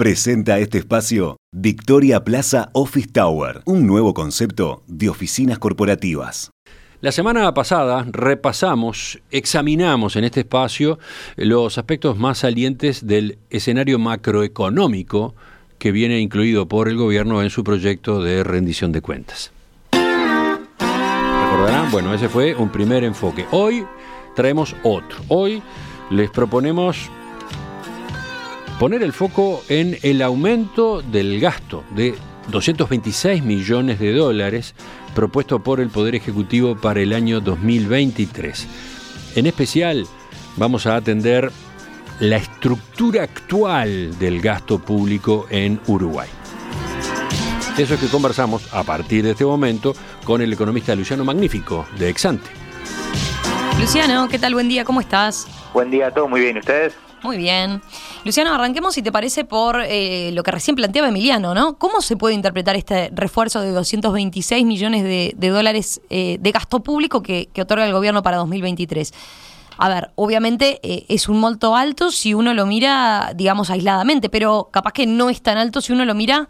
Presenta este espacio Victoria Plaza Office Tower, un nuevo concepto de oficinas corporativas. La semana pasada repasamos, examinamos en este espacio los aspectos más salientes del escenario macroeconómico que viene incluido por el gobierno en su proyecto de rendición de cuentas. ¿Recordarán? Bueno, ese fue un primer enfoque. Hoy traemos otro. Hoy les proponemos poner el foco en el aumento del gasto de 226 millones de dólares propuesto por el Poder Ejecutivo para el año 2023. En especial, vamos a atender la estructura actual del gasto público en Uruguay. Eso es que conversamos a partir de este momento con el economista Luciano Magnífico de Exante. Luciano, ¿qué tal? Buen día, ¿cómo estás? Buen día a todos, muy bien. ¿Ustedes? Muy bien. Luciano, arranquemos, si te parece, por eh, lo que recién planteaba Emiliano, ¿no? ¿Cómo se puede interpretar este refuerzo de 226 millones de, dólares eh, de gasto público que, otorga el gobierno para 2023? A ver, obviamente eh, es un monto alto si uno lo mira, digamos, aisladamente, pero capaz que no es tan alto si uno lo mira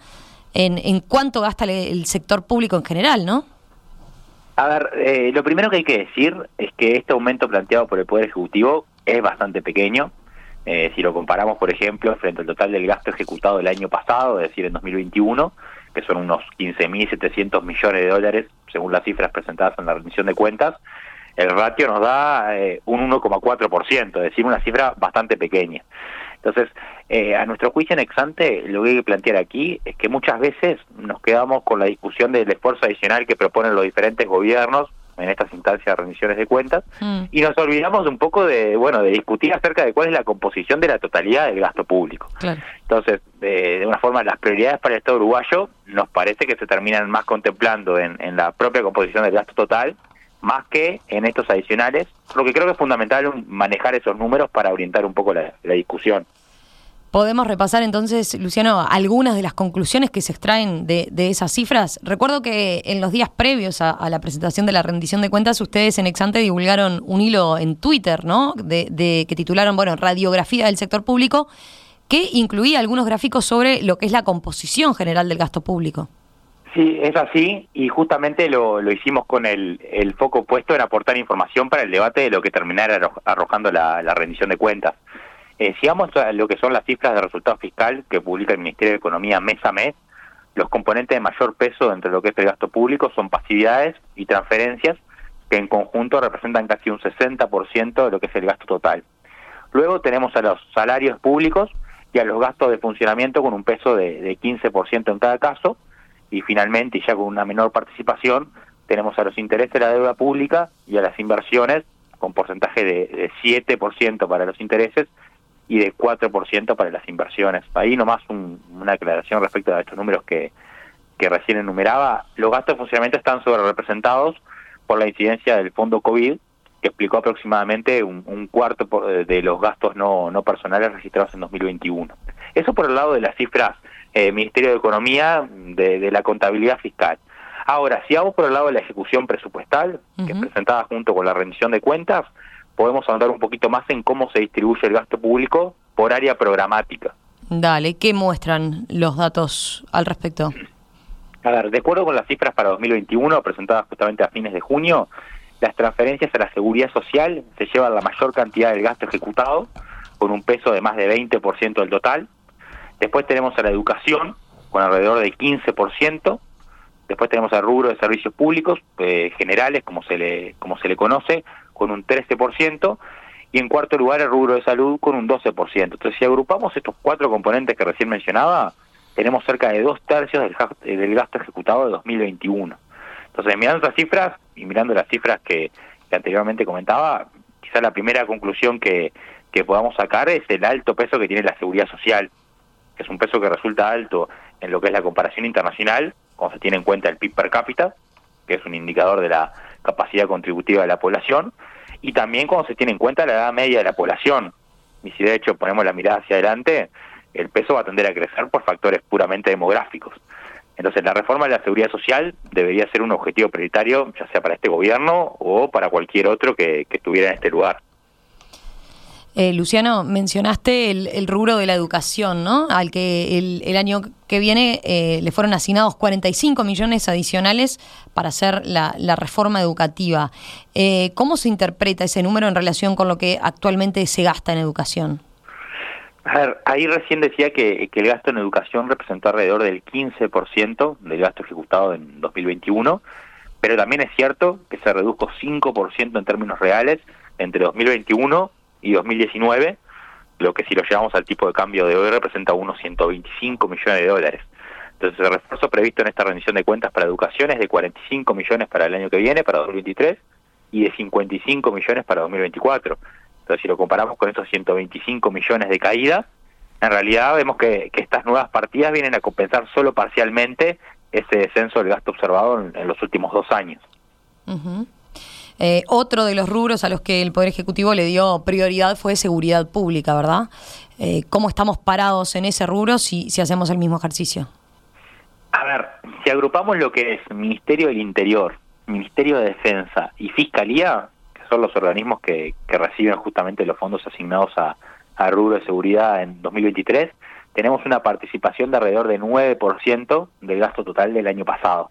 en, en cuánto gasta el, sector público en general, ¿no? A ver, lo primero que hay que decir es que este aumento planteado por el Poder Ejecutivo es bastante pequeño eh, si lo comparamos, por ejemplo, frente al total del gasto ejecutado el año pasado, es decir, en 2021, que son unos 15.700 millones de dólares, según las cifras presentadas en la rendición de cuentas, el ratio nos da eh, un 1,4%, es decir, una cifra bastante pequeña. Entonces, eh, a nuestro juicio en Exante, lo que hay que plantear aquí es que muchas veces nos quedamos con la discusión del esfuerzo adicional que proponen los diferentes gobiernos en estas instancias de rendiciones de cuentas mm. y nos olvidamos un poco de bueno de discutir acerca de cuál es la composición de la totalidad del gasto público. Entonces de, una forma las prioridades para el Estado uruguayo nos parece que se terminan más contemplando en, la propia composición del gasto total más que en estos adicionales lo que creo que es fundamental manejar esos números para orientar un poco la discusión Podemos repasar entonces, Luciano, algunas de las conclusiones que se extraen de, esas cifras. Recuerdo que en los días previos a, la presentación de la rendición de cuentas, ustedes en Exante divulgaron un hilo en Twitter, ¿no? De, que titularon, bueno, radiografía del sector público, que incluía algunos gráficos sobre lo que es la composición general del gasto público. Sí, es así, y justamente lo, hicimos con el, foco puesto en aportar información para el debate de lo que terminara arrojando la rendición de cuentas. Eh, si vamos a lo que son las cifras de resultado fiscal que publica el Ministerio de Economía mes a mes, los componentes de mayor peso entre lo que es el gasto público son pasividades y transferencias, que en conjunto representan casi un 60% de lo que es el gasto total. Luego tenemos a los salarios públicos y a los gastos de funcionamiento con un peso de, 15% en cada caso, y finalmente, y ya con una menor participación, tenemos a los intereses de la deuda pública y a las inversiones con porcentaje de, de 7% para los intereses y de 4% para las inversiones. Ahí nomás una aclaración respecto a estos números que, que recién enumeraba. Los gastos de funcionamiento están sobre representados por la incidencia del fondo COVID, que explicó aproximadamente un, cuarto de los gastos no, no personales registrados en 2021. Eso por el lado de las cifras eh, Ministerio de Economía de, de, la contabilidad fiscal. Ahora, si vamos por el lado de la ejecución presupuestal, que es presentada junto con la rendición de cuentas, podemos andar un poquito más en cómo se distribuye el gasto público por área programática. Dale, ¿qué muestran los datos al respecto? A ver, de acuerdo con las cifras para 2021 presentadas justamente a fines de junio, las transferencias a la seguridad social se llevan la mayor cantidad del gasto ejecutado, con un peso de más de 20% del total. Después tenemos a la educación, con alrededor del 15%. Después tenemos al rubro de servicios públicos eh, generales, como se le como se le conoce, con un 13%, y en cuarto lugar el rubro de salud con un 12%. Entonces, si agrupamos estos cuatro componentes que recién mencionaba, tenemos cerca de dos tercios del, del gasto ejecutado de 2021. Entonces, mirando esas cifras y mirando las cifras que, anteriormente comentaba, quizá la primera conclusión que, que podamos sacar es el alto peso que tiene la seguridad social, que es un peso que resulta alto en lo que es la comparación internacional, cuando se tiene en cuenta el PIB per cápita, que es un indicador de la capacidad contributiva de la población, y también cuando se tiene en cuenta la edad media de la población. Y si de hecho ponemos la mirada hacia adelante, el peso va a tender a crecer por factores puramente demográficos. Entonces la reforma de la seguridad social debería ser un objetivo prioritario, ya sea para este gobierno o para cualquier otro que, estuviera en este lugar. Eh, Luciano, mencionaste el, rubro de la educación, ¿no? Al que el, año que viene eh, le fueron asignados 45 millones adicionales para hacer la, reforma educativa. Eh, ¿Cómo se interpreta ese número en relación con lo que actualmente se gasta en educación? A ver, ahí recién decía que, que el gasto en educación representó alrededor del 15% del gasto ejecutado en 2021, pero también es cierto que se redujo 5% en términos reales entre 2021 y 2019, lo que si lo llevamos al tipo de cambio de hoy representa unos 125 millones de dólares. Entonces el refuerzo previsto en esta rendición de cuentas para educación es de 45 millones para el año que viene, para 2023, y de 55 millones para 2024. Entonces si lo comparamos con esos 125 millones de caída, en realidad vemos que, estas nuevas partidas vienen a compensar solo parcialmente ese descenso del gasto observado en, los últimos dos años. Eh, otro de los rubros a los que el Poder Ejecutivo le dio prioridad fue seguridad pública, ¿verdad? Eh, ¿Cómo estamos parados en ese rubro si, si hacemos el mismo ejercicio? A ver, si agrupamos lo que es Ministerio del Interior, Ministerio de Defensa y Fiscalía, que son los organismos que, reciben justamente los fondos asignados a, a rubro de seguridad en 2023, tenemos una participación de alrededor de 9% del gasto total del año pasado.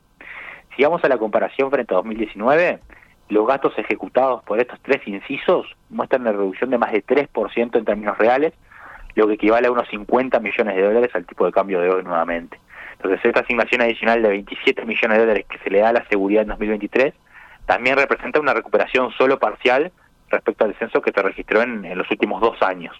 Si vamos a la comparación frente a 2019, los gastos ejecutados por estos tres incisos muestran una reducción de más de 3% en términos reales, lo que equivale a unos 50 millones de dólares al tipo de cambio de hoy nuevamente. Entonces, esta asignación adicional de 27 millones de dólares que se le da a la seguridad en 2023 también representa una recuperación solo parcial respecto al descenso que se registró en, los últimos dos años.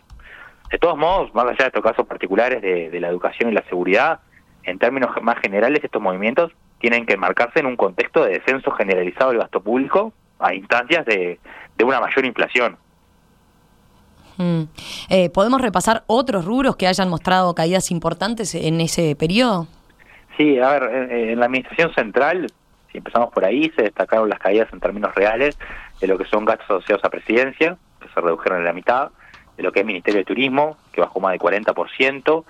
De todos modos, más allá de estos casos particulares de, de la educación y la seguridad, en términos más generales, estos movimientos tienen que marcarse en un contexto de descenso generalizado del gasto público a instancias de, una mayor inflación. Mm. Eh, ¿Podemos repasar otros rubros que hayan mostrado caídas importantes en ese periodo? Sí, a ver, en, la administración central, si empezamos por ahí, se destacaron las caídas en términos reales de lo que son gastos asociados a presidencia, que se redujeron en la mitad, de lo que es Ministerio de Turismo, que bajó más de 40%,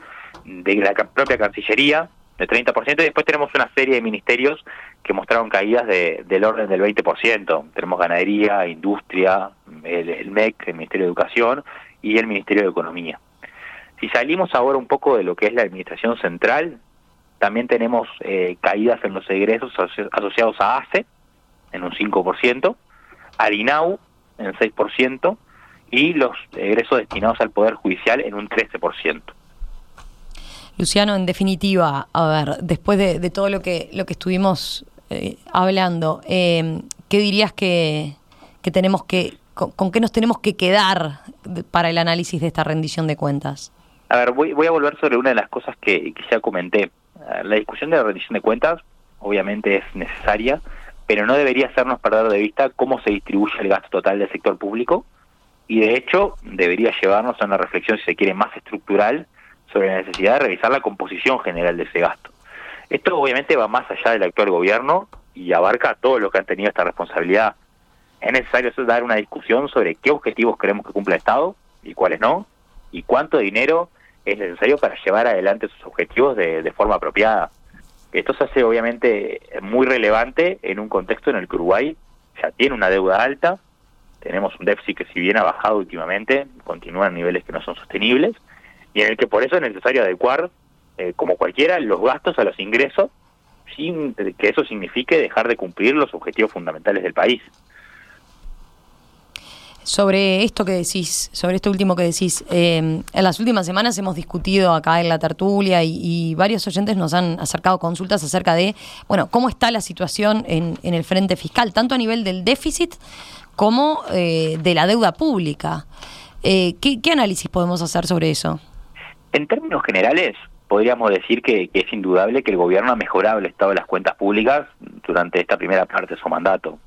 de la propia Cancillería, de 30%, y después tenemos una serie de ministerios que mostraron caídas de, del orden del 20%. Tenemos ganadería, industria, el, MEC, el Ministerio de Educación y el Ministerio de Economía. Si salimos ahora un poco de lo que es la administración central, también tenemos eh, caídas en los egresos asociados a ACE en un 5%, al INAU en 6% y los egresos destinados al Poder Judicial en un 13%. Luciano, en definitiva, a ver, después de, todo lo que, lo que estuvimos eh, hablando, eh, ¿qué dirías que, tenemos que, con, qué nos tenemos que quedar para el análisis de esta rendición de cuentas? A ver, voy, voy a volver sobre una de las cosas que, que ya comenté. La discusión de la rendición de cuentas obviamente es necesaria, pero no debería hacernos perder de vista cómo se distribuye el gasto total del sector público y de hecho debería llevarnos a una reflexión, si se quiere, más estructural sobre la necesidad de revisar la composición general de ese gasto. Esto obviamente va más allá del actual gobierno y abarca a todos los que han tenido esta responsabilidad. Es necesario dar una discusión sobre qué objetivos queremos que cumpla el Estado y cuáles no, y cuánto dinero es necesario para llevar adelante esos objetivos de, de forma apropiada. Esto se hace obviamente muy relevante en un contexto en el que Uruguay ya tiene una deuda alta, tenemos un déficit que si bien ha bajado últimamente, continúa en niveles que no son sostenibles, y en el que por eso es necesario adecuar, eh, como cualquiera, los gastos a los ingresos, sin que eso signifique dejar de cumplir los objetivos fundamentales del país. Sobre esto que decís, sobre esto último que decís, eh, en las últimas semanas hemos discutido acá en la tertulia y, varios oyentes nos han acercado consultas acerca de, bueno, cómo está la situación en, el frente fiscal, tanto a nivel del déficit como eh, de la deuda pública. ¿qué, ¿Qué análisis podemos hacer sobre eso? En términos generales, podríamos decir que, es indudable que el gobierno ha mejorado el estado de las cuentas públicas durante esta primera parte de su mandato.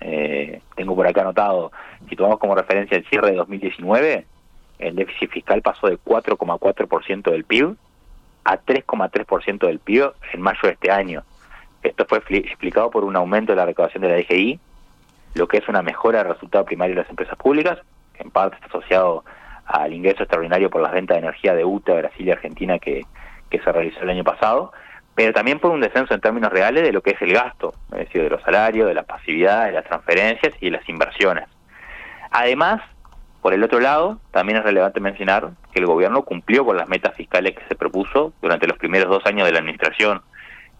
Eh, tengo por acá anotado, si tomamos como referencia el cierre de 2019, el déficit fiscal pasó de 4,4% del PIB a 3,3% del PIB en mayo de este año. Esto fue explicado por un aumento de la recaudación de la DGI, lo que es una mejora del resultado primario de las empresas públicas, en parte está asociado al ingreso extraordinario por las ventas de energía de UTA, Brasil y Argentina que, que se realizó el año pasado, pero también por un descenso en términos reales de lo que es el gasto, es decir, de los salarios, de la pasividad, de las transferencias y de las inversiones. Además, Por el otro lado, también es relevante mencionar que el gobierno cumplió con las metas fiscales que se propuso durante los primeros dos años de la administración.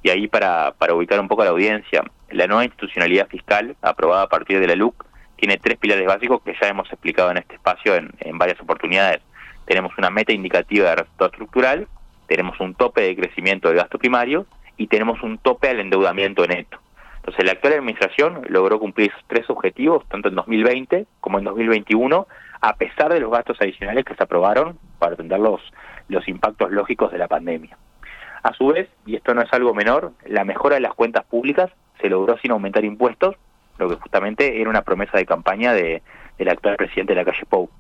Y ahí para, para ubicar un poco a la audiencia, la nueva institucionalidad fiscal aprobada a partir de la LUC tiene tres pilares básicos que ya hemos explicado en este espacio en, varias oportunidades. Tenemos una meta indicativa de resultado estructural, tenemos un tope de crecimiento del gasto primario y tenemos un tope al endeudamiento neto. Entonces, la actual administración logró cumplir esos tres objetivos, tanto en 2020 como en 2021, a pesar de los gastos adicionales que se aprobaron para atender los, los impactos lógicos de la pandemia. A su vez, y esto no es algo menor, la mejora de las cuentas públicas se logró sin aumentar impuestos, lo que justamente era una promesa de campaña de, del actual presidente de la calle Pou.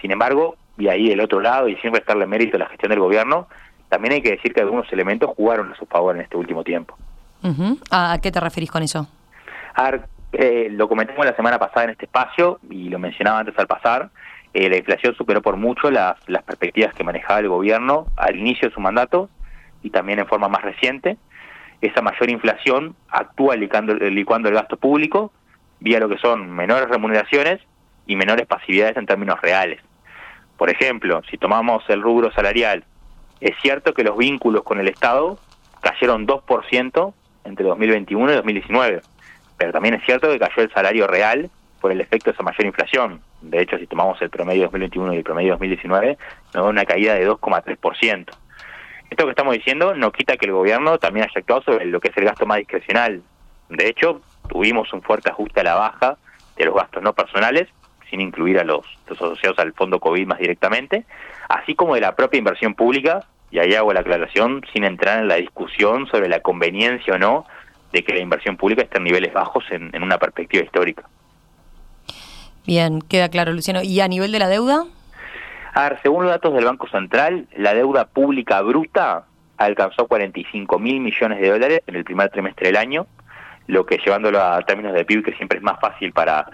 Sin embargo, y ahí del otro lado, y sin restarle mérito a la gestión del gobierno, también hay que decir que algunos elementos jugaron a su favor en este último tiempo. ¿A qué te referís con eso? A eh, lo comentamos la semana pasada en este espacio y lo mencionaba antes al pasar. Eh, la inflación superó por mucho las, las perspectivas que manejaba el gobierno al inicio de su mandato y también en forma más reciente. Esa mayor inflación actúa licuando, licuando el gasto público vía lo que son menores remuneraciones y menores pasividades en términos reales. Por ejemplo, si tomamos el rubro salarial, es cierto que los vínculos con el Estado cayeron 2% entre 2021 y 2019, pero también es cierto que cayó el salario real por el efecto de esa mayor inflación. De hecho, si tomamos el promedio 2021 y el promedio 2019, nos da una caída de 2,3%. Esto que estamos diciendo no quita que el gobierno también haya actuado sobre lo que es el gasto más discrecional. De hecho, tuvimos un fuerte ajuste a la baja de los gastos no personales, sin incluir a los, asociados al fondo COVID más directamente, así como de la propia inversión pública, y ahí hago la aclaración, sin entrar en la discusión sobre la conveniencia o no de que la inversión pública esté en niveles bajos en, una perspectiva histórica. Bien, queda claro, Luciano. ¿Y a nivel de la deuda? A ver, según los datos del Banco Central, la deuda pública bruta alcanzó 45 mil millones de dólares en el primer trimestre del año, lo que llevándolo a términos de PIB, que siempre es más fácil para,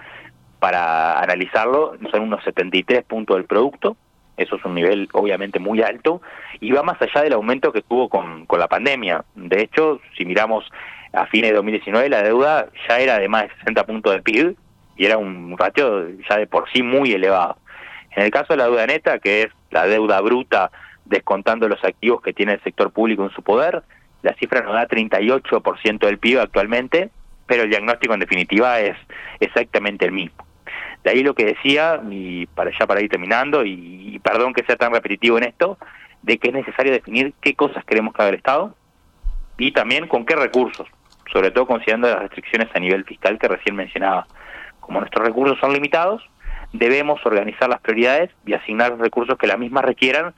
para analizarlo, son unos 73 puntos del producto, eso es un nivel obviamente muy alto, y va más allá del aumento que tuvo con, con la pandemia. De hecho, si miramos a fines de 2019, la deuda ya era de más de 60 puntos del PIB, y era un ratio ya de por sí muy elevado. En el caso de la deuda neta, que es la deuda bruta descontando los activos que tiene el sector público en su poder, la cifra nos da 38% del PIB actualmente, pero el diagnóstico en definitiva es exactamente el mismo. De ahí lo que decía, y para ya para ir terminando, y, y perdón que sea tan repetitivo en esto, de que es necesario definir qué cosas queremos que haga el Estado y también con qué recursos, sobre todo considerando las restricciones a nivel fiscal que recién mencionaba. Como nuestros recursos son limitados, debemos organizar las prioridades y asignar recursos que las mismas requieran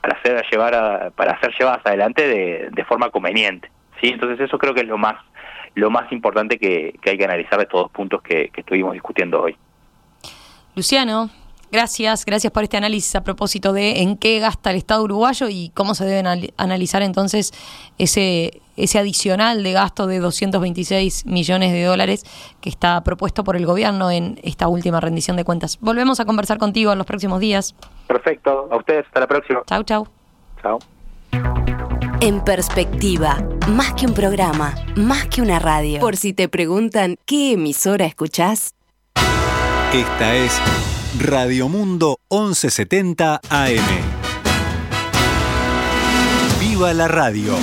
para hacer llevar a, para ser llevadas adelante de, de, forma conveniente. ¿sí? Entonces eso creo que es lo más lo más importante que, que hay que analizar de estos dos puntos que estuvimos discutiendo hoy. Luciano, Gracias, gracias por este análisis a propósito de en qué gasta el Estado uruguayo y cómo se debe analizar entonces ese, ese adicional de gasto de 226 millones de dólares que está propuesto por el gobierno en esta última rendición de cuentas. Volvemos a conversar contigo en los próximos días. Perfecto, a ustedes, hasta la próxima. Chau, chau. Chao. En perspectiva, más que un programa, más que una radio. Por si te preguntan qué emisora escuchás. Esta es Radio Mundo 1170 AM. ¡Viva la radio!